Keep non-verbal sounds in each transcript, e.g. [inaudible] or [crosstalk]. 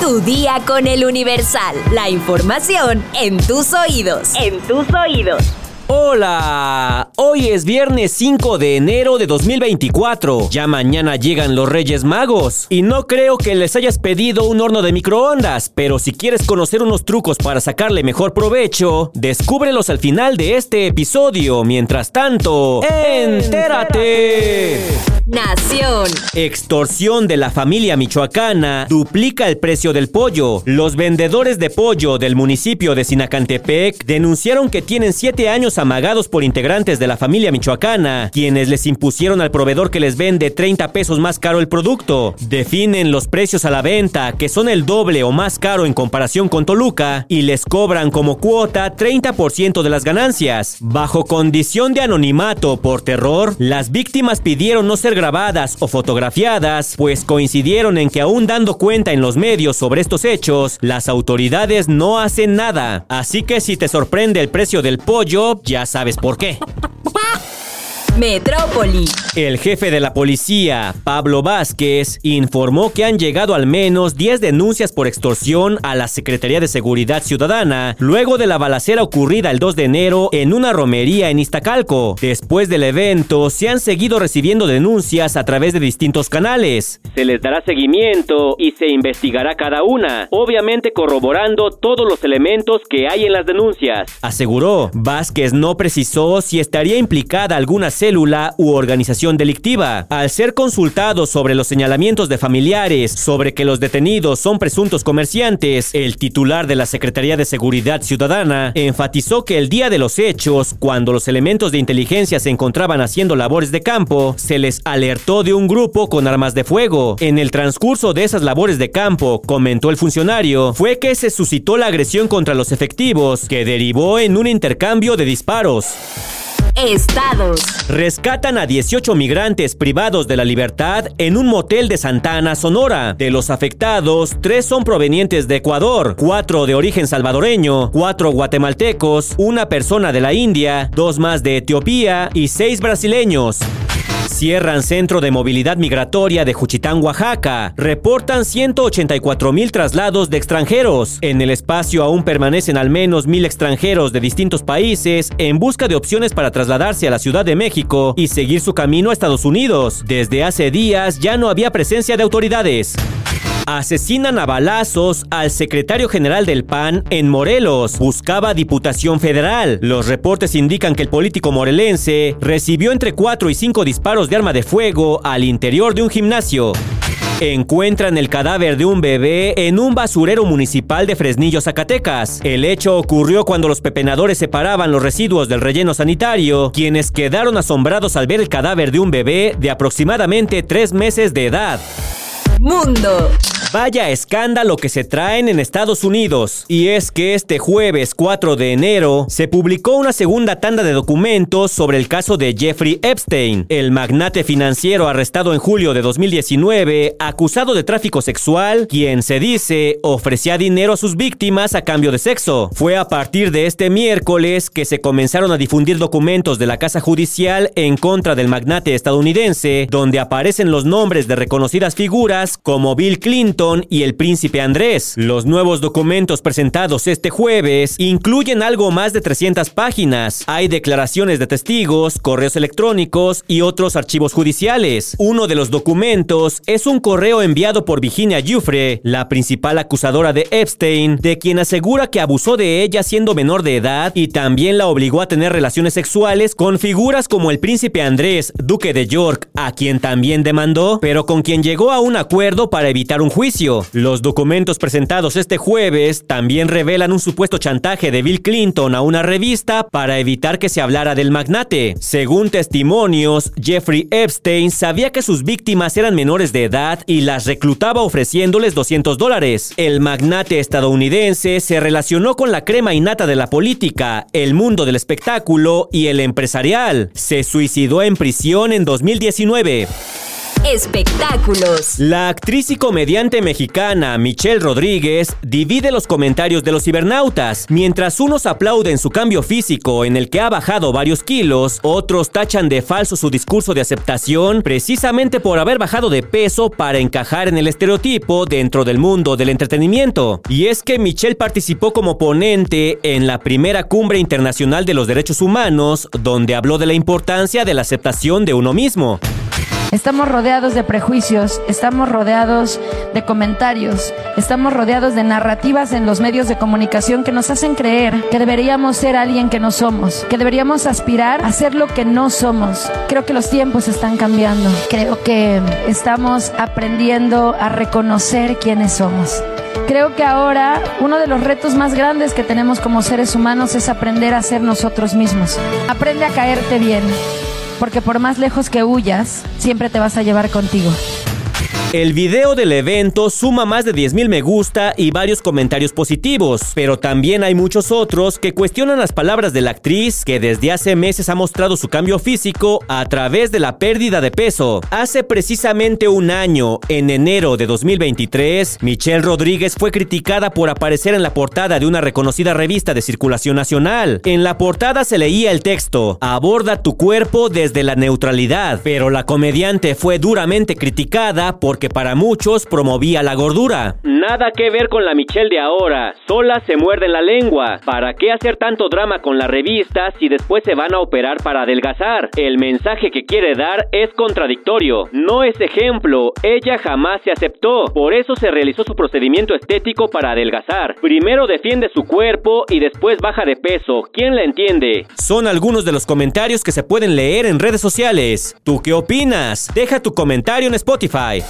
Tu día con el Universal. La información en tus oídos. En tus oídos. Hola, hoy es viernes 5 de enero de 2024. Ya mañana llegan los Reyes Magos. Y no creo que les hayas pedido un horno de microondas, pero si quieres conocer unos trucos para sacarle mejor provecho, descúbrelos al final de este episodio. Mientras tanto, ¡entérate! Extorsión de la familia michoacana duplica el precio del pollo. Los vendedores de pollo del municipio de Sinacantepec denunciaron que tienen siete años amagados por integrantes de la familia michoacana, quienes les impusieron al proveedor que les vende 30 pesos más caro el producto. Definen los precios a la venta, que son el doble o más caro en comparación con Toluca, y les cobran como cuota 30% de las ganancias. Bajo condición de anonimato por terror, las víctimas pidieron no ser grabadas o fotografiadas, pues coincidieron en que aún dando cuenta en los medios sobre estos hechos, las autoridades no hacen nada. Así que si te sorprende el precio del pollo, ya sabes por qué. Metrópoli. El jefe de la policía, Pablo Vázquez, informó que han llegado al menos 10 denuncias por extorsión a la Secretaría de Seguridad Ciudadana luego de la balacera ocurrida el 2 de enero en una romería en Iztacalco. Después del evento, se han seguido recibiendo denuncias a través de distintos canales. Se les dará seguimiento y se investigará cada una, obviamente corroborando todos los elementos que hay en las denuncias. Aseguró, Vázquez no precisó si estaría implicada alguna célula u organización delictiva. Al ser consultado sobre los señalamientos de familiares sobre que los detenidos son presuntos comerciantes, el titular de la Secretaría de Seguridad Ciudadana enfatizó que el día de los hechos, cuando los elementos de inteligencia se encontraban haciendo labores de campo, se les alertó de un grupo con armas de fuego. En el transcurso de esas labores de campo, comentó el funcionario, fue que se suscitó la agresión contra los efectivos, que derivó en un intercambio de disparos. Estados. Rescatan a 18 migrantes privados de la libertad en un motel de Santana, Sonora. De los afectados, tres son provenientes de Ecuador, cuatro de origen salvadoreño, cuatro guatemaltecos, una persona de la India, dos más de Etiopía y seis brasileños. Cierran centro de movilidad migratoria de Juchitán, Oaxaca. Reportan 184 mil traslados de extranjeros. En el espacio aún permanecen al menos mil extranjeros de distintos países en busca de opciones para trasladarse a la Ciudad de México y seguir su camino a Estados Unidos. Desde hace días ya no había presencia de autoridades. Asesinan a balazos al secretario general del PAN en Morelos. Buscaba diputación federal. Los reportes indican que el político morelense recibió entre 4 y 5 disparos de arma de fuego al interior de un gimnasio. Encuentran el cadáver de un bebé en un basurero municipal de Fresnillo, Zacatecas. El hecho ocurrió cuando los pepenadores separaban los residuos del relleno sanitario, quienes quedaron asombrados al ver el cadáver de un bebé de aproximadamente tres meses de edad. Mundo. Vaya escándalo que se traen en Estados Unidos. Y es que este jueves 4 de enero se publicó una segunda tanda de documentos sobre el caso de Jeffrey Epstein, el magnate financiero arrestado en julio de 2019, acusado de tráfico sexual, quien se dice ofrecía dinero a sus víctimas a cambio de sexo. Fue a partir de este miércoles que se comenzaron a difundir documentos de la Casa Judicial en contra del magnate estadounidense, donde aparecen los nombres de reconocidas figuras como Bill Clinton, y el príncipe Andrés. Los nuevos documentos presentados este jueves incluyen algo más de 300 páginas. Hay declaraciones de testigos, correos electrónicos y otros archivos judiciales. Uno de los documentos es un correo enviado por Virginia Giuffre, la principal acusadora de Epstein, de quien asegura que abusó de ella siendo menor de edad y también la obligó a tener relaciones sexuales con figuras como el príncipe Andrés, duque de York, a quien también demandó, pero con quien llegó a un acuerdo para evitar un juicio. Los documentos presentados este jueves también revelan un supuesto chantaje de Bill Clinton a una revista para evitar que se hablara del magnate. Según testimonios, Jeffrey Epstein sabía que sus víctimas eran menores de edad y las reclutaba ofreciéndoles 200 dólares. El magnate estadounidense se relacionó con la crema innata de la política, el mundo del espectáculo y el empresarial. Se suicidó en prisión en 2019. Espectáculos. La actriz y comediante mexicana Michelle Rodríguez divide los comentarios de los cibernautas. Mientras unos aplauden su cambio físico en el que ha bajado varios kilos, otros tachan de falso su discurso de aceptación precisamente por haber bajado de peso para encajar en el estereotipo dentro del mundo del entretenimiento. Y es que Michelle participó como ponente en la primera cumbre internacional de los derechos humanos, donde habló de la importancia de la aceptación de uno mismo. Estamos rodeados de prejuicios, estamos rodeados de comentarios, estamos rodeados de narrativas en los medios de comunicación que nos hacen creer que deberíamos ser alguien que no somos, que deberíamos aspirar a ser lo que no somos. Creo que los tiempos están cambiando, creo que estamos aprendiendo a reconocer quiénes somos. Creo que ahora uno de los retos más grandes que tenemos como seres humanos es aprender a ser nosotros mismos. Aprende a caerte bien, porque por más lejos que huyas, siempre te vas a llevar contigo. El video del evento suma más de 10.000 me gusta y varios comentarios positivos, pero también hay muchos otros que cuestionan las palabras de la actriz que desde hace meses ha mostrado su cambio físico a través de la pérdida de peso. Hace precisamente un año, en enero de 2023, Michelle Rodríguez fue criticada por aparecer en la portada de una reconocida revista de circulación nacional. En la portada se leía el texto, aborda tu cuerpo desde la neutralidad, pero la comediante fue duramente criticada porque para muchos promovía la gordura. Nada que ver con la Michelle de ahora, sola se muerde la lengua. ¿Para qué hacer tanto drama con la revista si después se van a operar para adelgazar? El mensaje que quiere dar es contradictorio, no es ejemplo, ella jamás se aceptó, por eso se realizó su procedimiento estético para adelgazar. Primero defiende su cuerpo y después baja de peso, ¿quién la entiende? Son algunos de los comentarios que se pueden leer en redes sociales. ¿Tú qué opinas? Deja tu comentario en Spotify.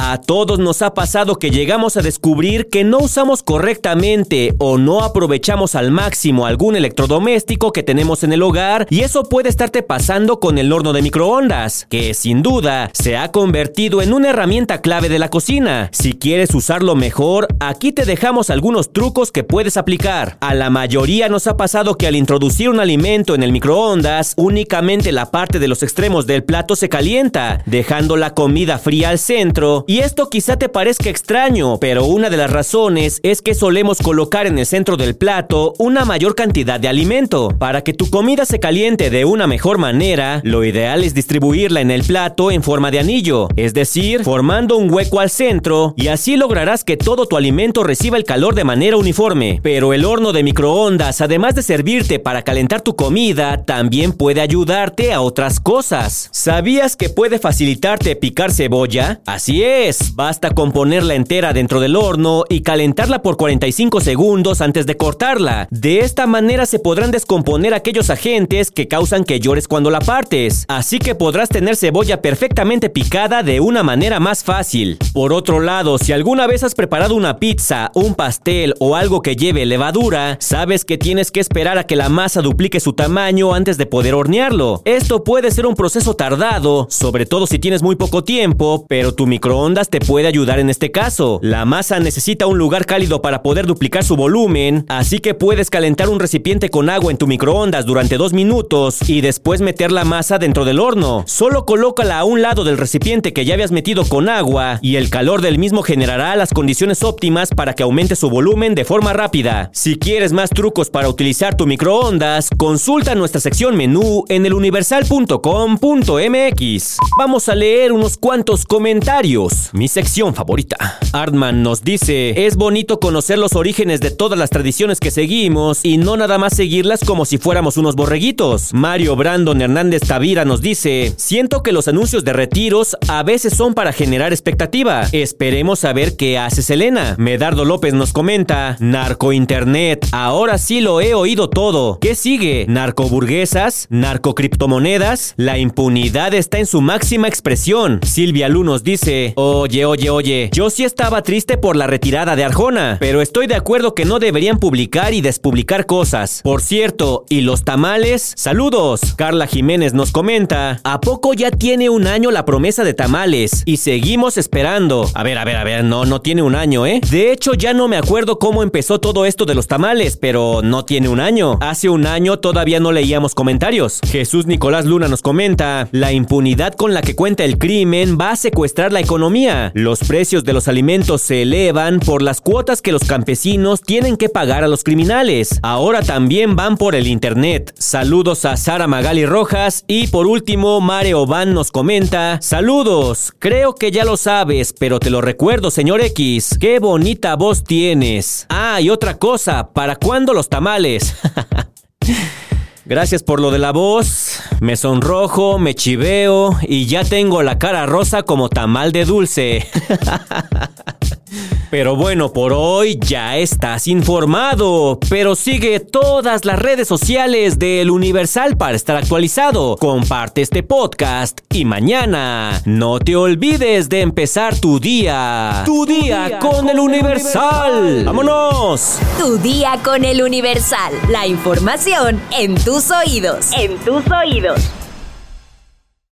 A todos nos ha pasado que llegamos a descubrir que no usamos correctamente o no aprovechamos al máximo algún electrodoméstico que tenemos en el hogar y eso puede estarte pasando con el horno de microondas, que sin duda se ha convertido en una herramienta clave de la cocina. Si quieres usarlo mejor, aquí te dejamos algunos trucos que puedes aplicar. A la mayoría nos ha pasado que al introducir un alimento en el microondas, únicamente la parte de los extremos del plato se calienta, dejando la comida fría al centro y esto quizá te parezca extraño, pero una de las razones es que solemos colocar en el centro del plato una mayor cantidad de alimento. Para que tu comida se caliente de una mejor manera, lo ideal es distribuirla en el plato en forma de anillo, es decir, formando un hueco al centro, y así lograrás que todo tu alimento reciba el calor de manera uniforme. Pero el horno de microondas, además de servirte para calentar tu comida, también puede ayudarte a otras cosas. ¿Sabías que puede facilitarte picar cebolla? Así es basta con ponerla entera dentro del horno y calentarla por 45 segundos antes de cortarla. De esta manera se podrán descomponer aquellos agentes que causan que llores cuando la partes, así que podrás tener cebolla perfectamente picada de una manera más fácil. Por otro lado, si alguna vez has preparado una pizza, un pastel o algo que lleve levadura, sabes que tienes que esperar a que la masa duplique su tamaño antes de poder hornearlo. Esto puede ser un proceso tardado, sobre todo si tienes muy poco tiempo, pero tu microondas te puede ayudar en este caso. La masa necesita un lugar cálido para poder duplicar su volumen, así que puedes calentar un recipiente con agua en tu microondas durante dos minutos y después meter la masa dentro del horno. Solo colócala a un lado del recipiente que ya habías metido con agua y el calor del mismo generará las condiciones óptimas para que aumente su volumen de forma rápida. Si quieres más trucos para utilizar tu microondas, consulta nuestra sección menú en eluniversal.com.mx. Vamos a leer unos cuantos comentarios mi sección favorita. Artman nos dice, es bonito conocer los orígenes de todas las tradiciones que seguimos y no nada más seguirlas como si fuéramos unos borreguitos. Mario Brandon Hernández Tavira nos dice, siento que los anuncios de retiros a veces son para generar expectativa. Esperemos a ver qué hace Selena. Medardo López nos comenta, narco internet, ahora sí lo he oído todo. ¿Qué sigue? ¿Narcoburguesas? ¿Narcocriptomonedas? La impunidad está en su máxima expresión. Silvia Lu nos dice, Oye, oye, oye, yo sí estaba triste por la retirada de Arjona, pero estoy de acuerdo que no deberían publicar y despublicar cosas. Por cierto, ¿y los tamales? Saludos. Carla Jiménez nos comenta, ¿a poco ya tiene un año la promesa de tamales? Y seguimos esperando. A ver, a ver, a ver, no, no tiene un año, ¿eh? De hecho, ya no me acuerdo cómo empezó todo esto de los tamales, pero no tiene un año. Hace un año todavía no leíamos comentarios. Jesús Nicolás Luna nos comenta, la impunidad con la que cuenta el crimen va a secuestrar la economía. Los precios de los alimentos se elevan por las cuotas que los campesinos tienen que pagar a los criminales. Ahora también van por el internet. Saludos a Sara Magali Rojas y por último Mare Oban nos comenta, saludos, creo que ya lo sabes, pero te lo recuerdo señor X, qué bonita voz tienes. Ah, y otra cosa, ¿para cuándo los tamales? [laughs] Gracias por lo de la voz. Me sonrojo, me chiveo y ya tengo la cara rosa como tamal de dulce. [laughs] Pero bueno, por hoy ya estás informado. Pero sigue todas las redes sociales del Universal para estar actualizado. Comparte este podcast y mañana no te olvides de empezar tu día. Tu, día, con, el Universal. ¡Vámonos! Tu día con el Universal. La información en tus oídos. En tus oídos.